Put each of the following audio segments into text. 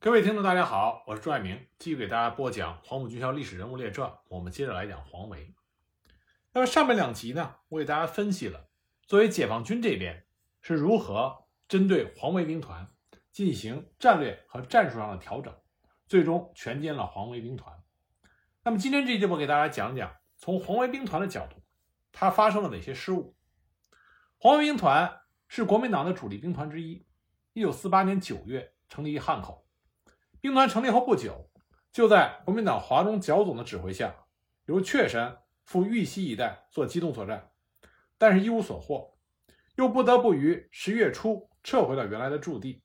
各位听众，大家好，我是朱爱明，继续给大家播讲黄埔军校历史人物列传。我们接着来讲黄维。那么上面两集呢，我给大家分析了作为解放军这边是如何针对黄维兵团进行战略和战术上的调整，最终全歼了黄维兵团。那么今天这一节我给大家讲讲从黄维兵团的角度，它发生了哪些失误。黄维兵团是国民党的主力兵团之一，一九四八年九月成立于汉口。兵团成立后不久，就在国民党华中剿总的指挥下，由确山赴豫西一带做机动作战，但是一无所获，又不得不于十月初撤回到原来的驻地。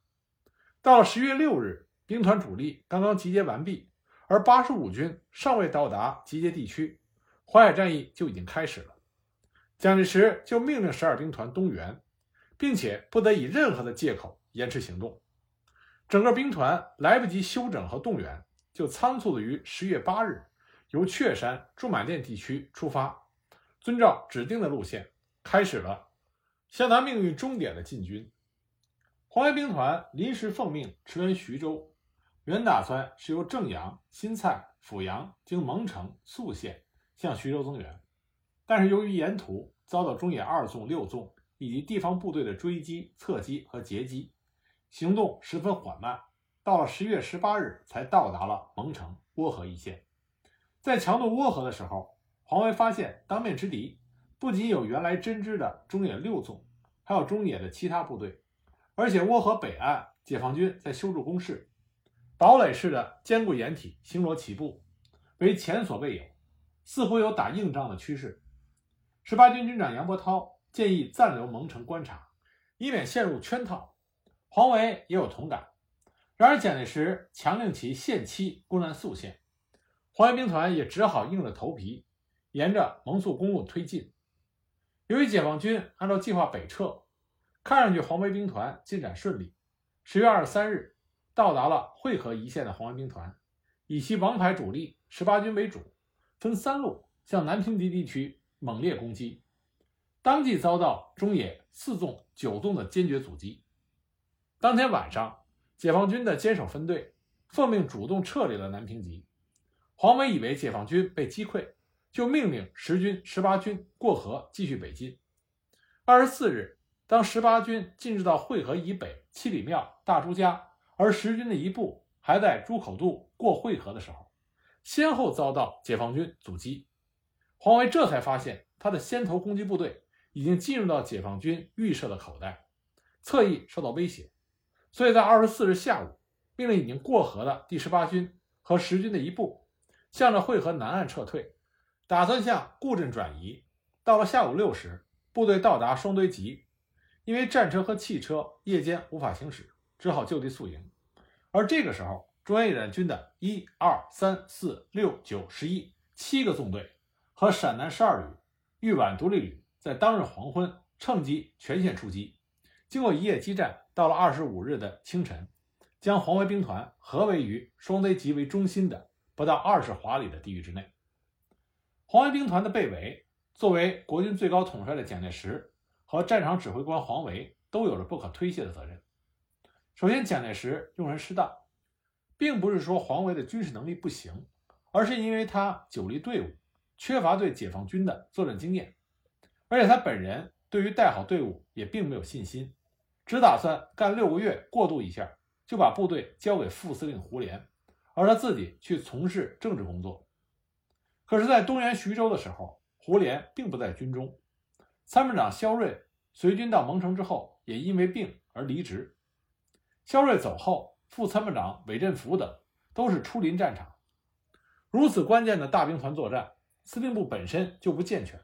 到了十月六日，兵团主力刚刚集结完毕，而八十五军尚未到达集结地区，淮海战役就已经开始了。蒋介石就命令十二兵团东援，并且不得以任何的借口延迟行动。整个兵团来不及休整和动员，就仓促的于十月八日由确山驻马店地区出发，遵照指定的路线，开始了向他命运终点的进军。黄维兵团临时奉命驰援徐州，原打算是由正阳、新蔡、阜阳经蒙城、宿县向徐州增援，但是由于沿途遭到中野二纵、六纵以及地方部队的追击、侧击和截击。行动十分缓慢，到了十月十八日才到达了蒙城涡河一线。在强渡涡河的时候，黄维发现当面之敌不仅有原来针织的中野六纵，还有中野的其他部队，而且涡河北岸解放军在修筑工事，堡垒式的坚固掩体星罗棋布，为前所未有，似乎有打硬仗的趋势。十八军军长杨伯涛建议暂留蒙城观察，以免陷入圈套。黄维也有同感，然而蒋介石强令其限期攻占宿县，黄维兵团也只好硬着头皮沿着蒙宿公路推进。由于解放军按照计划北撤，看上去黄维兵团进展顺利。十月二十三日，到达了会河一线的黄维兵团，以其王牌主力十八军为主，分三路向南平敌地区猛烈攻击，当即遭到中野四纵、九纵的坚决阻击。当天晚上，解放军的坚守分队奉命主动撤离了南平集。黄维以为解放军被击溃，就命令十军、十八军过河继续北进。二十四日，当十八军进入到会河以北七里庙、大朱家，而十军的一部还在朱口渡过会河的时候，先后遭到解放军阻击。黄维这才发现，他的先头攻击部队已经进入到解放军预设的口袋，侧翼受到威胁。所以在二十四日下午，命令已经过河的第十八军和十军的一部，向着会河南岸撤退，打算向固镇转移。到了下午六时，部队到达双堆集，因为战车和汽车夜间无法行驶，只好就地宿营。而这个时候，中央野战军的一二三四六九十一七个纵队和陕南十二旅、豫皖独立旅在当日黄昏趁机全线出击，经过一夜激战。到了二十五日的清晨，将黄维兵团合围于双堆集为中心的不到二十华里的地域之内。黄维兵团的被围，作为国军最高统帅的蒋介石和战场指挥官黄维都有着不可推卸的责任。首先，蒋介石用人失当，并不是说黄维的军事能力不行，而是因为他久立队伍，缺乏对解放军的作战经验，而且他本人对于带好队伍也并没有信心。只打算干六个月过渡一下，就把部队交给副司令胡琏，而他自己去从事政治工作。可是，在东援徐州的时候，胡琏并不在军中。参谋长肖瑞随军到蒙城之后，也因为病而离职。肖瑞走后，副参谋长韦振福等都是出临战场。如此关键的大兵团作战，司令部本身就不健全，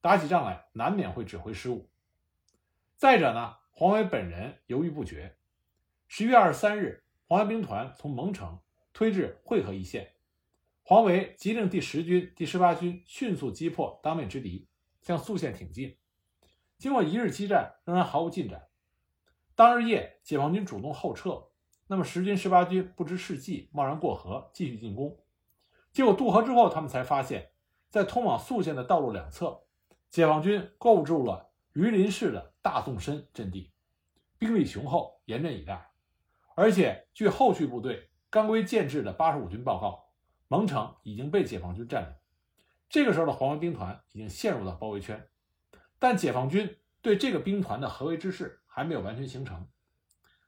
打起仗来难免会指挥失误。再者呢？黄维本人犹豫不决。十月二十三日，黄维兵团从蒙城推至会河一线，黄维急令第十军、第十八军迅速击破当面之敌，向宿县挺进。经过一日激战，仍然毫无进展。当日夜，解放军主动后撤，那么十军、十八军不知是计，贸然过河继续进攻。结果渡河之后，他们才发现，在通往宿县的道路两侧，解放军构筑了榆林市的大纵深阵地。兵力雄厚，严阵以待，而且据后续部队刚归建制的八十五军报告，蒙城已经被解放军占领。这个时候的黄维兵团已经陷入了包围圈，但解放军对这个兵团的合围之势还没有完全形成。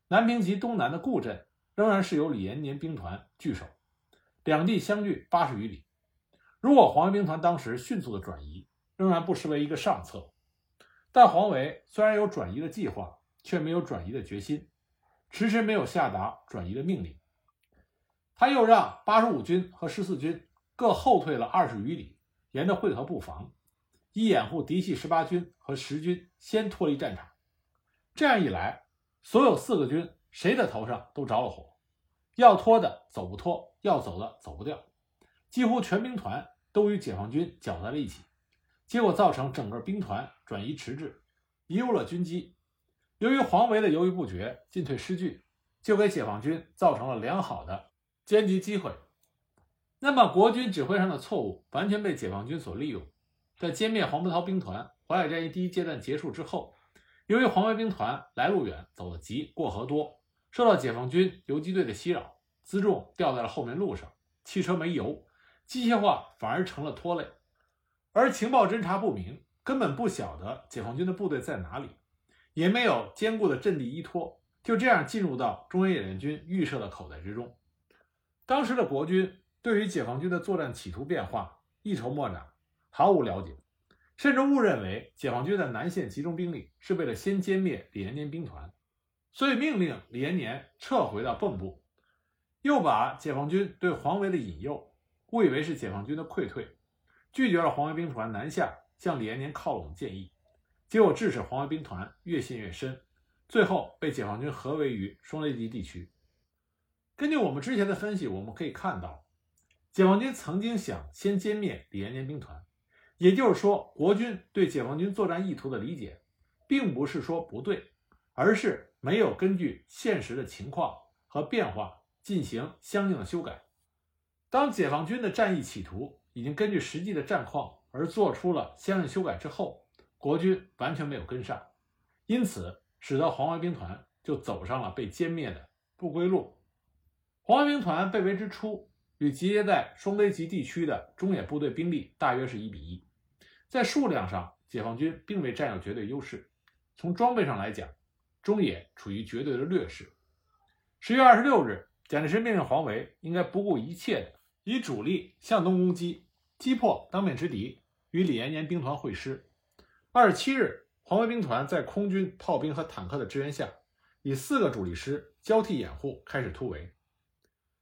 南平及东南的固镇仍然是由李延年兵团据守，两地相距八十余里。如果黄维兵团当时迅速的转移，仍然不失为一个上策。但黄维虽然有转移的计划，却没有转移的决心，迟迟没有下达转移的命令。他又让八十五军和十四军各后退了二十余里。沿着会合布防，以掩护嫡系十八军和十军先脱离战场。这样一来，所有四个军谁的头上都着了火，要拖的走不脱，要走的走不掉，几乎全兵团都与解放军搅在了一起，结果造成整个兵团转移迟滞，贻误了军机。由于黄维的犹豫不决、进退失据，就给解放军造成了良好的歼击机会。那么，国军指挥上的错误完全被解放军所利用。在歼灭黄伯韬兵团、淮海战役第一阶段结束之后，由于黄维兵团来路远、走得急、过河多，受到解放军游击队的袭扰，辎重掉在了后面路上，汽车没油，机械化反而成了拖累。而情报侦察不明，根本不晓得解放军的部队在哪里，也没有坚固的阵地依托，就这样进入到中央野战军预设的口袋之中。当时的国军。对于解放军的作战企图变化一筹莫展，毫无了解，甚至误认为解放军的南线集中兵力是为了先歼灭李延年兵团，所以命令李延年撤回到蚌埠，又把解放军对黄维的引诱误以为是解放军的溃退，拒绝了黄维兵团南下向李延年靠拢的建议，结果致使黄维兵团越陷越深，最后被解放军合围于双雷集地区。根据我们之前的分析，我们可以看到。解放军曾经想先歼灭李延年兵团，也就是说，国军对解放军作战意图的理解，并不是说不对，而是没有根据现实的情况和变化进行相应的修改。当解放军的战役企图已经根据实际的战况而做出了相应修改之后，国军完全没有跟上，因此使得黄淮兵团就走上了被歼灭的不归路。黄淮兵团被围之初。与集结在双堆集地区的中野部队兵力大约是一比一，在数量上，解放军并未占有绝对优势。从装备上来讲，中野处于绝对的劣势。十月二十六日，蒋介石命令黄维应该不顾一切的以主力向东攻击，击破当面之敌，与李延年兵团会师。二十七日，黄维兵团在空军、炮兵和坦克的支援下，以四个主力师交替掩护，开始突围。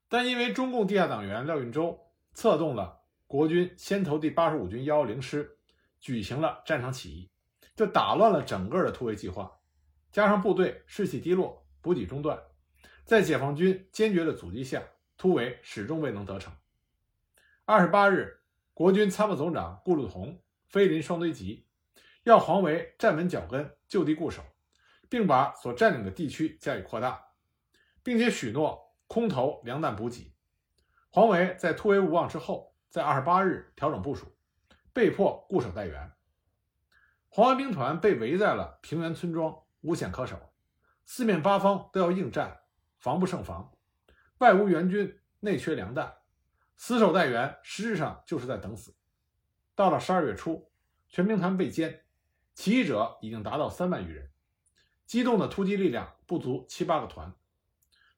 但因为中共地下党员廖运周策动了国军先头第八十五军幺幺零师举行了战场起义，就打乱了整个的突围计划。加上部队士气低落，补给中断，在解放军坚决的阻击下，突围始终未能得逞。二十八日，国军参谋总长顾祝同飞临双堆集，要黄维站稳脚跟，就地固守，并把所占领的地区加以扩大，并且许诺。空投粮弹补给，黄维在突围无望之后，在二十八日调整部署，被迫固守待援。黄维兵团被围在了平原村庄，无险可守，四面八方都要应战，防不胜防。外无援军，内缺粮弹，死守待援，实质上就是在等死。到了十二月初，全兵团被歼，起义者已经达到三万余人，机动的突击力量不足七八个团。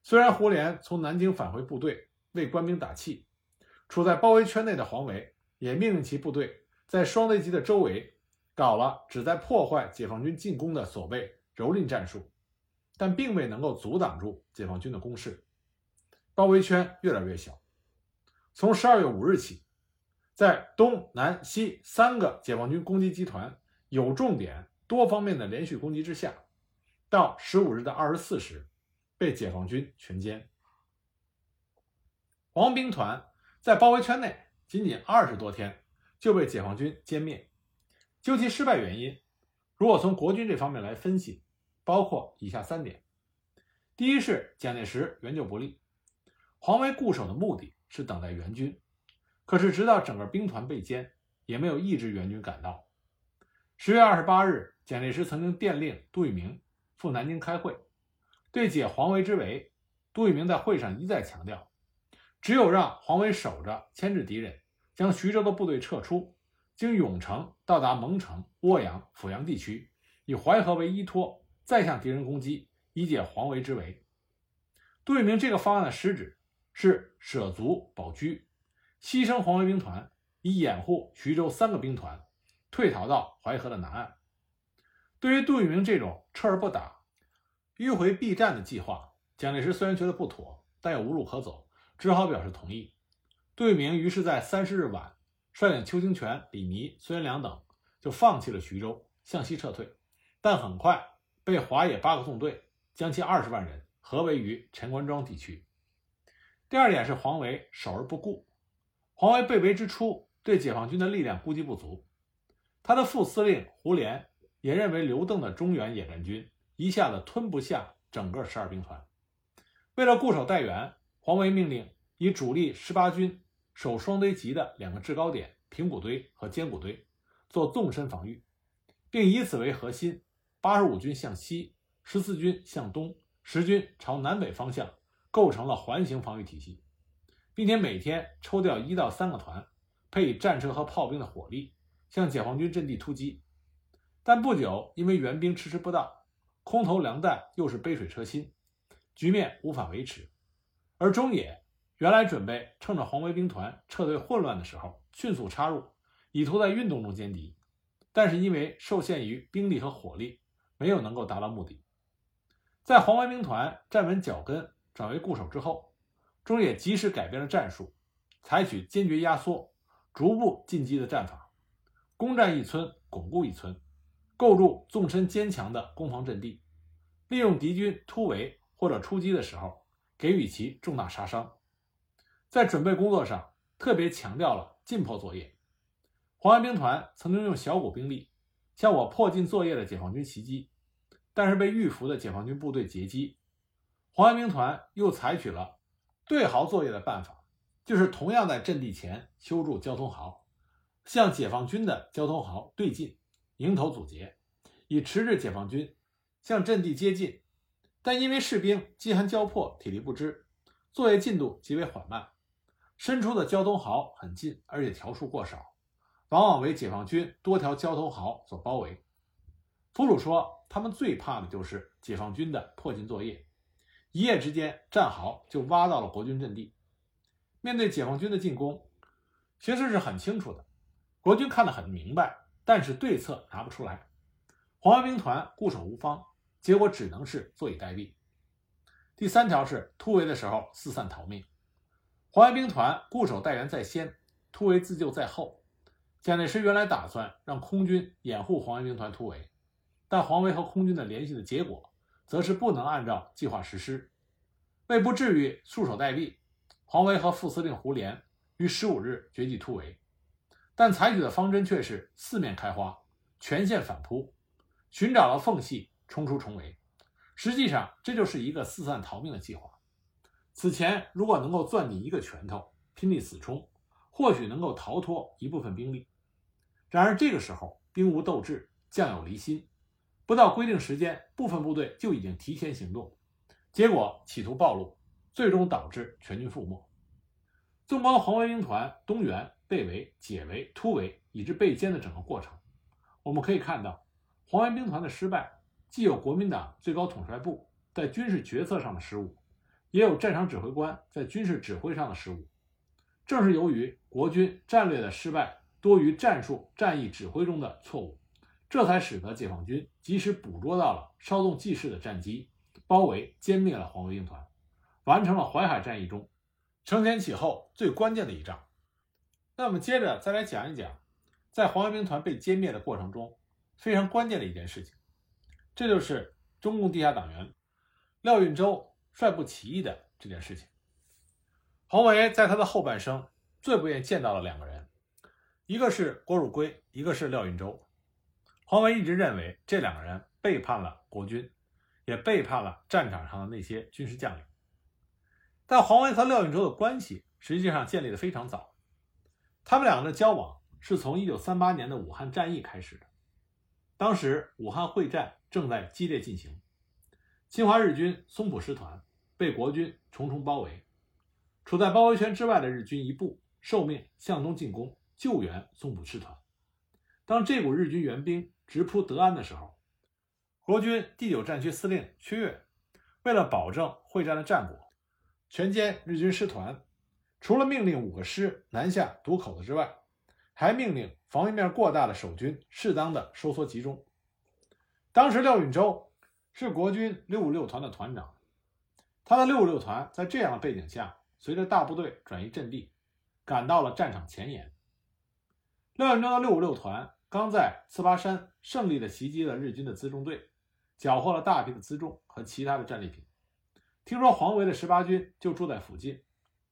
虽然胡琏从南京返回部队为官兵打气，处在包围圈内的黄维也命令其部队在双雷集的周围搞了旨在破坏解放军进攻的所谓蹂躏战术，但并未能够阻挡住解放军的攻势，包围圈越来越小。从十二月五日起，在东南西三个解放军攻击集团有重点、多方面的连续攻击之下，到十五日的二十四时。被解放军全歼，黄兵团在包围圈内仅仅二十多天就被解放军歼灭。究其失败原因，如果从国军这方面来分析，包括以下三点：第一是蒋介石援救不力，黄维固守的目的是等待援军，可是直到整个兵团被歼，也没有一支援军赶到。十月二十八日，蒋介石曾经电令杜聿明赴南京开会。对解黄维之围，杜聿明在会上一再强调，只有让黄维守着牵制敌人，将徐州的部队撤出，经永城到达蒙城、涡阳、阜阳地区，以淮河为依托，再向敌人攻击，以解黄维之围。杜聿明这个方案的实质是舍卒保车，牺牲黄维兵团，以掩护徐州三个兵团退逃到淮河的南岸。对于杜聿明这种撤而不打、迂回避战的计划，蒋介石虽然觉得不妥，但又无路可走，只好表示同意。杜聿明于是在三十日晚，率领邱清泉、李弥、孙元良等就放弃了徐州，向西撤退，但很快被华野八个纵队将其二十万人合围于陈官庄地区。第二点是黄维守而不顾。黄维被围之初，对解放军的力量估计不足，他的副司令胡琏。也认为刘邓的中原野战军一下子吞不下整个十二兵团。为了固守待援，黄维命令以主力十八军守双堆集的两个制高点平谷堆和坚谷堆做纵深防御，并以此为核心，八十五军向西，十四军向东，十军朝南北方向构成了环形防御体系，并且每天抽调一到三个团，配以战车和炮兵的火力，向解放军阵地突击。但不久，因为援兵迟迟不到，空投粮弹又是杯水车薪，局面无法维持。而中野原来准备趁着黄维兵团撤退混乱的时候迅速插入，以图在运动中歼敌，但是因为受限于兵力和火力，没有能够达到目的。在黄维兵团站稳脚跟、转为固守之后，中野及时改变了战术，采取坚决压缩、逐步进击的战法，攻占一村，巩固一村。构筑纵深坚强的攻防阵地，利用敌军突围或者出击的时候，给予其重大杀伤。在准备工作上，特别强调了进迫作业。黄安兵团曾经用小股兵力向我迫近作业的解放军袭击，但是被预伏的解放军部队截击。红安兵团又采取了对壕作业的办法，就是同样在阵地前修筑交通壕，向解放军的交通壕对进。迎头阻截，以迟滞解放军向阵地接近，但因为士兵饥寒交迫、体力不支，作业进度极为缓慢。伸出的交通壕很近，而且条数过少，往往为解放军多条交通壕所包围。俘虏说，他们最怕的就是解放军的迫近作业，一夜之间战壕就挖到了国军阵地。面对解放军的进攻，形势是很清楚的，国军看得很明白。但是对策拿不出来，黄维兵团固守无方，结果只能是坐以待毙。第三条是突围的时候四散逃命，黄维兵团固守待援在先，突围自救在后。蒋介石原来打算让空军掩护黄维兵团突围，但黄维和空军的联系的结果，则是不能按照计划实施。为不至于束手待毙，黄维和副司令胡琏于十五日决计突围。但采取的方针却是四面开花，全线反扑，寻找了缝隙冲出重围。实际上，这就是一个四散逃命的计划。此前如果能够攥紧一个拳头，拼命死冲，或许能够逃脱一部分兵力。然而这个时候兵无斗志，将有离心，不到规定时间，部分部队就已经提前行动，结果企图暴露，最终导致全军覆没。纵观黄维兵团东援。被围、解围、突围，以致被歼的整个过程，我们可以看到，黄维兵团的失败，既有国民党最高统帅部在军事决策上的失误，也有战场指挥官在军事指挥上的失误。正是由于国军战略的失败多于战术战役指挥中的错误，这才使得解放军及时捕捉到了稍纵即逝的战机，包围歼灭了黄维兵团，完成了淮海战役中承前启后最关键的一仗。那我们接着再来讲一讲，在黄维兵团被歼灭的过程中，非常关键的一件事情，这就是中共地下党员廖运周率部起义的这件事情。黄维在他的后半生最不愿见到的两个人，一个是郭汝瑰，一个是廖运周。黄维一直认为这两个人背叛了国军，也背叛了战场上的那些军事将领。但黄维和廖运周的关系实际上建立的非常早。他们两个的交往是从一九三八年的武汉战役开始的。当时武汉会战正在激烈进行，侵华日军松浦师团被国军重重包围。处在包围圈之外的日军一部受命向东进攻，救援松浦师团。当这股日军援兵直扑德安的时候，国军第九战区司令薛岳为了保证会战的战果，全歼日军师团，除了命令五个师南下堵口子之外，还命令防御面过大的守军适当的收缩集中。当时廖允州是国军六五六团的团长，他的六五六团在这样的背景下，随着大部队转移阵地，赶到了战场前沿。廖允州的六五六团刚在刺巴山胜利的袭击了日军的辎重队，缴获了大批的辎重和其他的战利品。听说黄维的十八军就住在附近，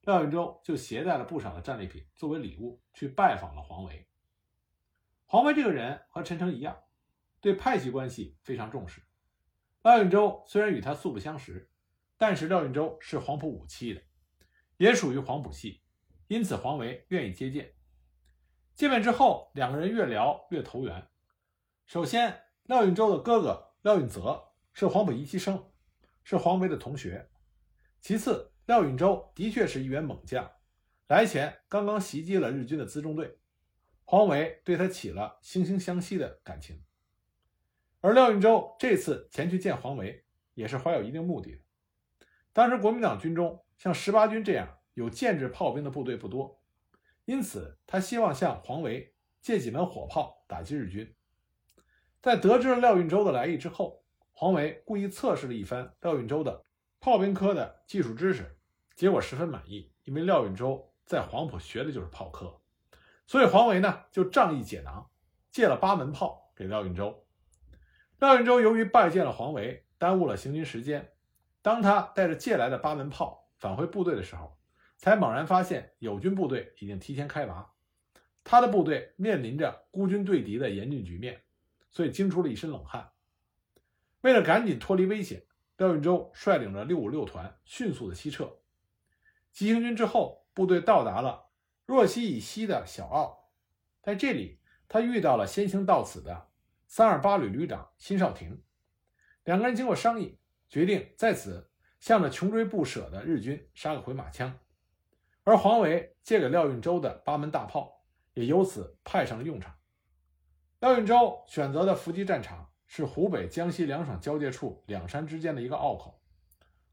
廖运周就携带了不少的战利品作为礼物去拜访了黄维。黄维这个人和陈诚一样。对派系关系非常重视。廖运周虽然与他素不相识，但是廖运周是黄埔五期的，也属于黄埔系，因此黄维愿意接见。见面之后，两个人越聊越投缘。首先，廖运周的哥哥廖运泽是黄埔一期生，是黄维的同学。其次，廖运周的确是一员猛将，来前刚刚袭击了日军的辎重队，黄维对他起了惺惺相惜的感情。而廖运周这次前去见黄维，也是怀有一定目的的。当时国民党军中像十八军这样有建制炮兵的部队不多，因此他希望向黄维借几门火炮打击日军。在得知了廖运周的来意之后，黄维故意测试了一番廖运周的炮兵科的技术知识，结果十分满意，因为廖运周在黄埔学的就是炮科，所以黄维呢就仗义解囊，借了八门炮给廖运周。廖运周由于拜见了黄维，耽误了行军时间。当他带着借来的八门炮返回部队的时候，才猛然发现友军部队已经提前开拔，他的部队面临着孤军对敌的严峻局面，所以惊出了一身冷汗。为了赶紧脱离危险，廖运周率领着六五六团迅速的西撤。急行军之后，部队到达了若溪以西的小澳，在这里，他遇到了先行到此的。三二八旅旅长辛少廷，两个人经过商议，决定在此向着穷追不舍的日军杀个回马枪。而黄维借给廖运周的八门大炮，也由此派上了用场。廖运周选择的伏击战场是湖北、江西两省交界处两山之间的一个坳口，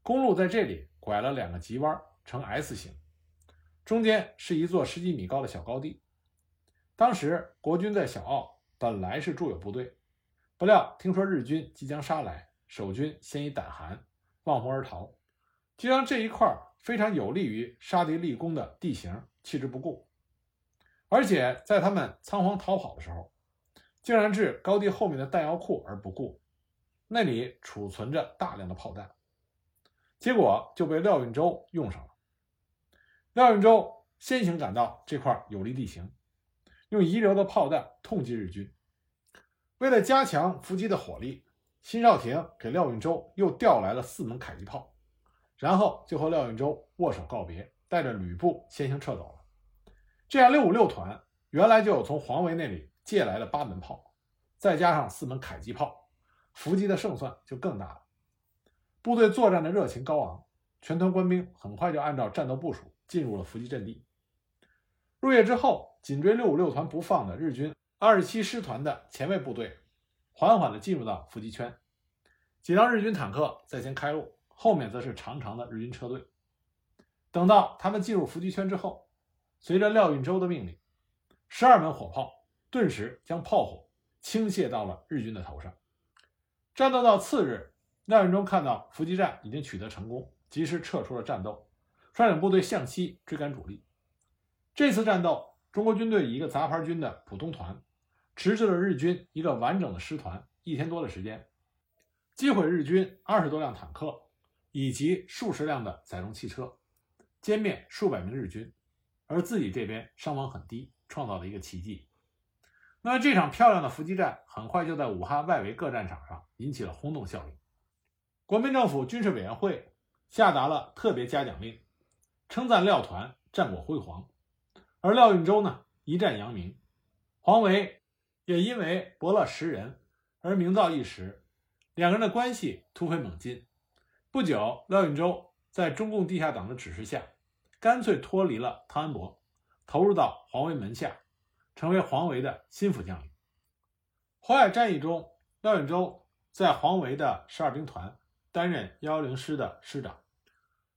公路在这里拐了两个急弯，呈 S 形，中间是一座十几米高的小高地。当时国军在小澳。本来是驻有部队，不料听说日军即将杀来，守军先已胆寒，望风而逃，就将这一块非常有利于杀敌立功的地形弃之不顾。而且在他们仓皇逃跑的时候，竟然置高地后面的弹药库而不顾，那里储存着大量的炮弹，结果就被廖运周用上了。廖运周先行赶到这块有利地形。用遗留的炮弹痛击日军。为了加强伏击的火力，辛少廷给廖运周又调来了四门迫击炮，然后就和廖运周握手告别，带着吕布先行撤走了。这样，六五六团原来就有从黄维那里借来的八门炮，再加上四门迫击炮，伏击的胜算就更大了。部队作战的热情高昂，全团官兵很快就按照战斗部署进入了伏击阵地。入夜之后。紧追六五六团不放的日军二十七师团的前卫部队，缓缓地进入到伏击圈。几辆日军坦克在前开路，后面则是长长的日军车队。等到他们进入伏击圈之后，随着廖运周的命令，十二门火炮顿时将炮火倾泻到了日军的头上。战斗到次日，廖运周看到伏击战已经取得成功，及时撤出了战斗，率领部队向西追赶主力。这次战斗。中国军队以一个杂牌军的普通团，迟滞了日军一个完整的师团一天多的时间，击毁日军二十多辆坦克以及数十辆的载重汽车，歼灭数百名日军，而自己这边伤亡很低，创造了一个奇迹。那么这场漂亮的伏击战很快就在武汉外围各战场上引起了轰动效应，国民政府军事委员会下达了特别嘉奖令，称赞廖团战果辉煌。而廖运周呢，一战扬名，黄维也因为伯乐识人而名噪一时，两个人的关系突飞猛进。不久，廖运周在中共地下党的指示下，干脆脱离了汤恩伯，投入到黄维门下，成为黄维的心腹将领。淮海战役中，廖运周在黄维的十二兵团担任幺幺零师的师长，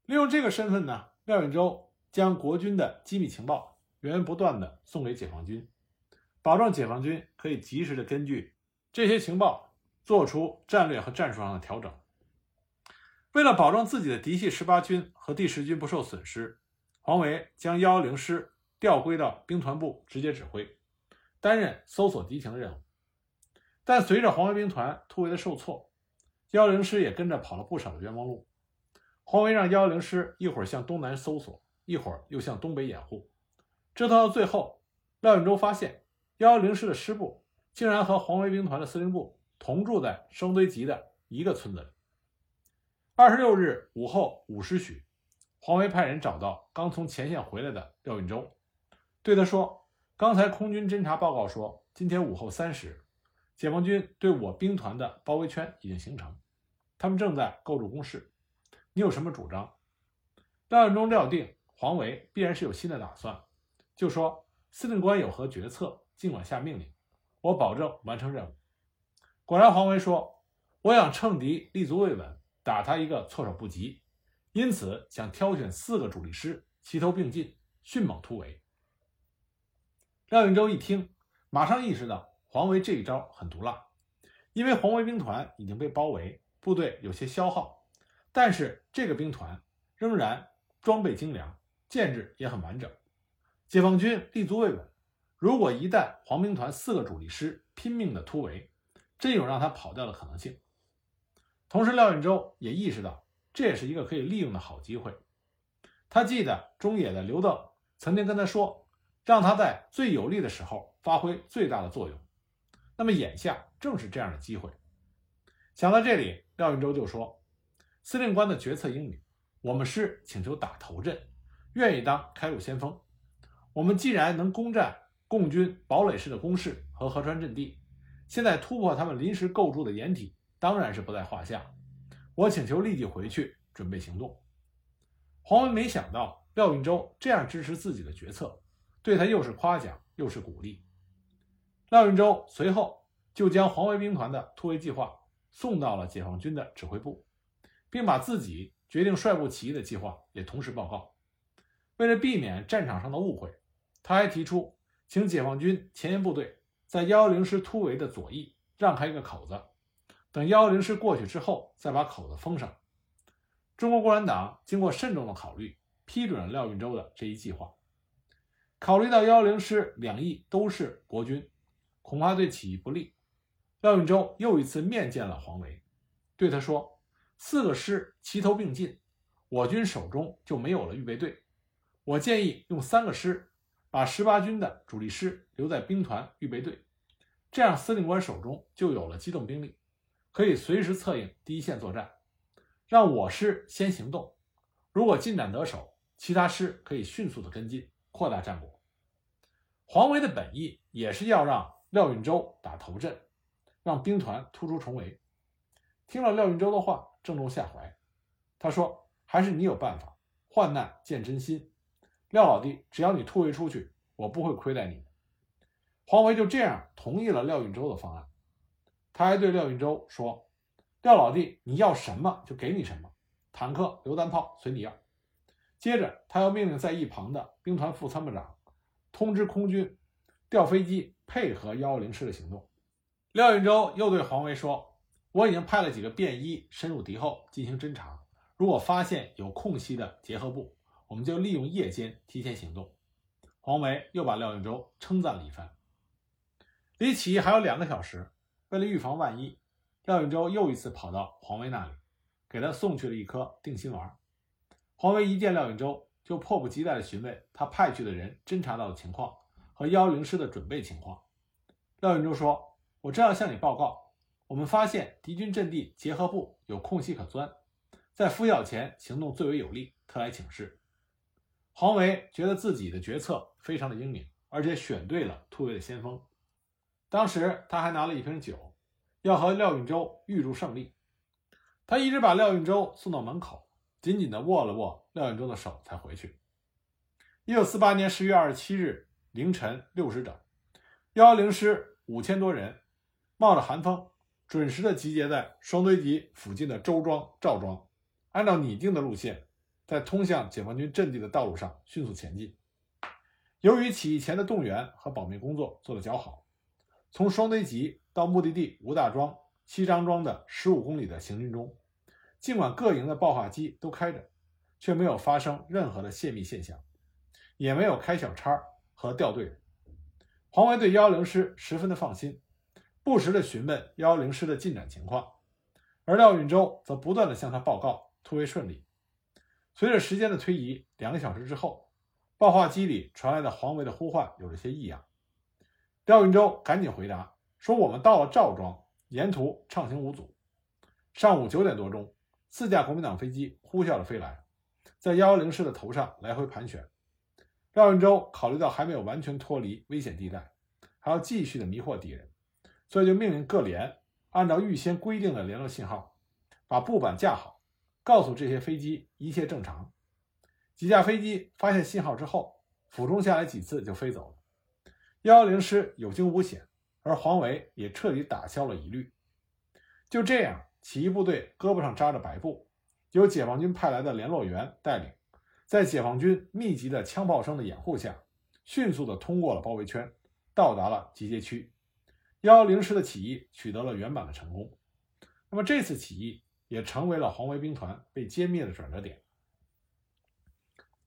利用这个身份呢，廖运周将国军的机密情报源源不断的送给解放军，保证解放军可以及时的根据这些情报做出战略和战术上的调整。为了保证自己的嫡系十八军和第十军不受损失，黄维将幺幺零师调归到兵团部直接指挥，担任搜索敌情的任务。但随着黄维兵团突围的受挫，幺幺零师也跟着跑了不少的冤枉路。黄维让幺幺零师一会儿向东南搜索，一会儿又向东北掩护，折腾到最后，廖运周发现幺幺零师的师部竟然和黄维兵团的司令部同住在生堆集的一个村子里。二十六日午后五时许，黄维派人找到刚从前线回来的廖运周，对他说：“刚才空军侦察报告说，今天午后三时，解放军对我兵团的包围圈已经形成，他们正在构筑工事。你有什么主张？”廖运周料定黄维必然是有新的打算，就说：“司令官有何决策，尽管下命令，我保证完成任务。”果然，黄维说：“我想乘敌立足未稳。”打他一个措手不及，因此想挑选四个主力师齐头并进，迅猛突围。廖运周一听，马上意识到黄维这一招很毒辣，因为黄维兵团已经被包围，部队有些消耗，但是这个兵团仍然装备精良，建制也很完整。解放军立足未稳，如果一旦黄兵团四个主力师拼命的突围，真有让他跑掉的可能性。同时，廖运周也意识到这也是一个可以利用的好机会。他记得中野的刘邓曾经跟他说，让他在最有利的时候发挥最大的作用。那么眼下正是这样的机会。想到这里，廖运周就说：“司令官的决策英明，我们师请求打头阵，愿意当开路先锋。我们既然能攻占共军堡垒式的工事和河川阵地，现在突破他们临时构筑的掩体。”当然是不在话下，我请求立即回去准备行动。黄维没想到廖运周这样支持自己的决策，对他又是夸奖又是鼓励。廖运周随后就将黄维兵团的突围计划送到了解放军的指挥部，并把自己决定率部起义的计划也同时报告。为了避免战场上的误会，他还提出请解放军前沿部队在幺幺零师突围的左翼让开一个口子。等幺幺零师过去之后，再把口子封上。中国共产党经过慎重的考虑，批准了廖运周的这一计划。考虑到幺幺零师两翼都是国军，恐怕对起义不利。廖运周又一次面见了黄维，对他说：“四个师齐头并进，我军手中就没有了预备队。我建议用三个师，把十八军的主力师留在兵团预备队，这样司令官手中就有了机动兵力。”可以随时策应第一线作战，让我师先行动。如果进展得手，其他师可以迅速的跟进，扩大战果。黄维的本意也是要让廖运周打头阵，让兵团突出重围。听了廖运周的话，正中下怀。他说：“还是你有办法，患难见真心。廖老弟，只要你突围出去，我不会亏待你。”黄维就这样同意了廖运周的方案。他还对廖运周说：“廖老弟，你要什么就给你什么，坦克、榴弹炮随你要。”接着，他又命令在一旁的兵团副参谋长通知空军调飞机配合幺幺零师的行动。廖运周又对黄维说：“我已经派了几个便衣深入敌后进行侦查，如果发现有空隙的结合部，我们就利用夜间提前行动。”黄维又把廖运周称赞了一番。离起义还有两个小时。为了预防万一，廖运周又一次跑到黄维那里，给他送去了一颗定心丸。黄维一见廖运周，就迫不及待地询问他派去的人侦查到的情况和幺零师的准备情况。廖运周说：“我正要向你报告，我们发现敌军阵地结合部有空隙可钻，在拂晓前行动最为有利，特来请示。”黄维觉得自己的决策非常的英明，而且选对了突围的先锋。当时他还拿了一瓶酒，要和廖运周预祝胜利。他一直把廖运周送到门口，紧紧紧地握了握廖运周的手，才回去。一九四八年十月二十七日凌晨六时整，幺幺零师五千多人，冒着寒风，准时地集结在双堆集附近的周庄、赵庄，按照拟定的路线，在通向解放军阵地的道路上迅速前进。由于起义前的动员和保密工作做得较好，从双堆集到目的地吴大庄、七张庄的十五公里的行军中，尽管各营的爆化机都开着，却没有发生任何的泄密现象。也没有开小差和掉队。黄维对幺幺零师十分的放心，不时的询问幺幺零师的进展情况，而廖运周则不断的向他报告，突围顺利。随着时间的推移，两个小时之后，报话机里传来的黄维的呼唤有了些异样。廖运周赶紧回答说：“我们到了赵庄，沿途畅行无阻。”上午九点多钟，四架国民党飞机呼啸着飞来，在幺幺零师的头上来回盘旋。廖运周考虑到还没有完全脱离危险地带，还要继续的迷惑敌人，所以就命令各连按照预先规定的联络信号，把布板架好，告诉这些飞机一切正常。几架飞机发现信号之后，俯冲下来几次就飞走了。幺幺零师有惊无险，而黄维也彻底打消了疑虑。就这样，起义部队胳膊上扎着白布，由解放军派来的联络员带领。在解放军密集的枪炮声的掩护下，迅速地通过了包围圈，到达了集结区。幺幺零师的起义取得了圆满的成功。那么这次起义也成为了黄维兵团被歼灭的转折点。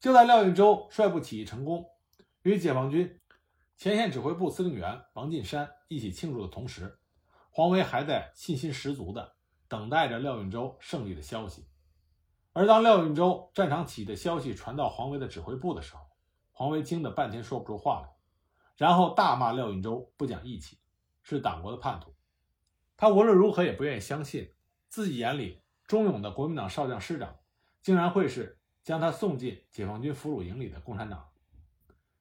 就在廖运周率部起义成功，与解放军前线指挥部司令员王进山一起庆祝的同时，黄维还在信心十足地等待着廖运周胜利的消息。而当廖运周战场起义的消息传到黄维的指挥部的时候，黄维惊得半天说不出话来，然后大骂廖运周不讲义气，是党国的叛徒。他无论如何也不愿意相信，自己眼里忠勇的国民党少将师长，竟然会是将他送进解放军俘虏营里的共产党。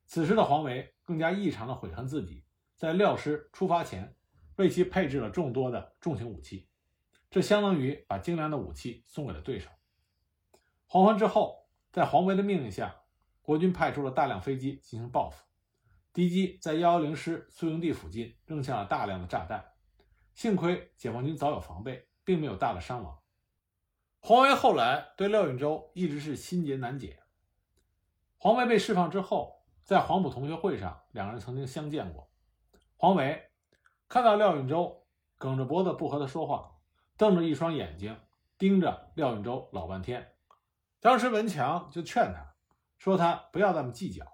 此时的黄维更加异常的悔恨自己在廖师出发前为其配置了众多的重型武器，这相当于把精良的武器送给了对手。黄昏之后，在黄维的命令下，国军派出了大量飞机进行报复。敌机在幺幺零师宿营地附近扔下了大量的炸弹，幸亏解放军早有防备，并没有大的伤亡。黄维后来对廖运周一直是心结难解。黄维被释放之后，在黄埔同学会上，两人曾经相见过。黄维看到廖运周梗着脖子不和他说话，瞪着一双眼睛盯着廖运周老半天。当时文强就劝他，说他不要那么计较。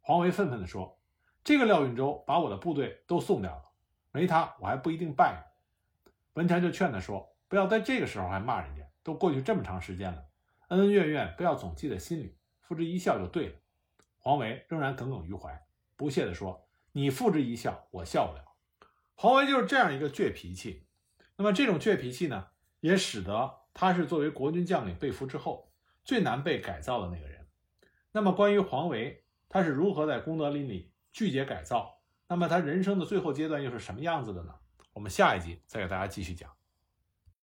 黄维愤愤地说：“这个廖运周把我的部队都送掉了，没他我还不一定败呢。”文强就劝他说：“不要在这个时候还骂人家，都过去这么长时间了，恩恩怨怨不要总记在心里，付之一笑就对了。”黄维仍然耿耿于怀，不屑地说：“你付之一笑，我笑不了。”黄维就是这样一个倔脾气。那么这种倔脾气呢，也使得他是作为国军将领被俘之后。最难被改造的那个人。那么，关于黄维，他是如何在功德林里拒绝改造？那么，他人生的最后阶段又是什么样子的呢？我们下一集再给大家继续讲。